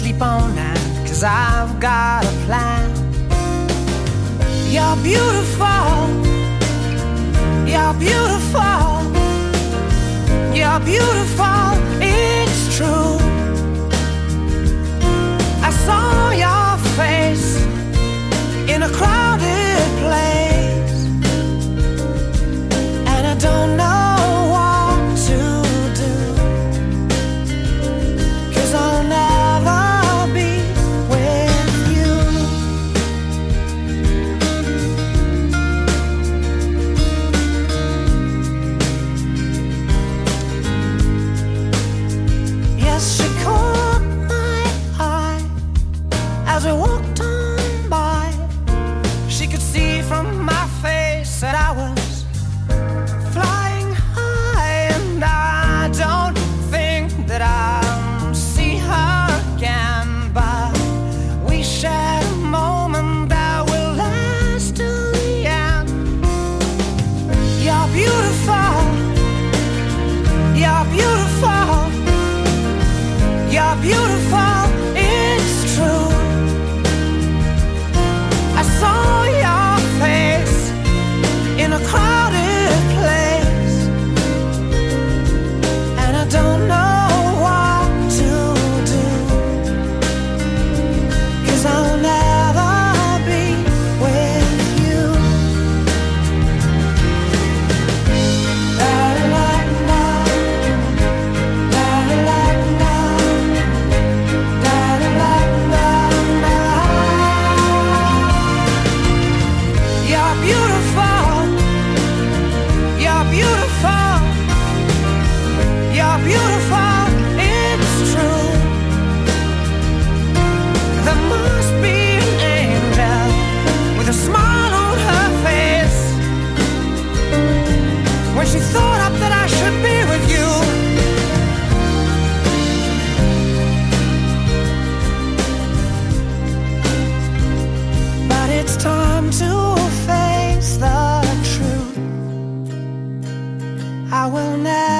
sleep on that, cause I've got a plan. You're beautiful. now.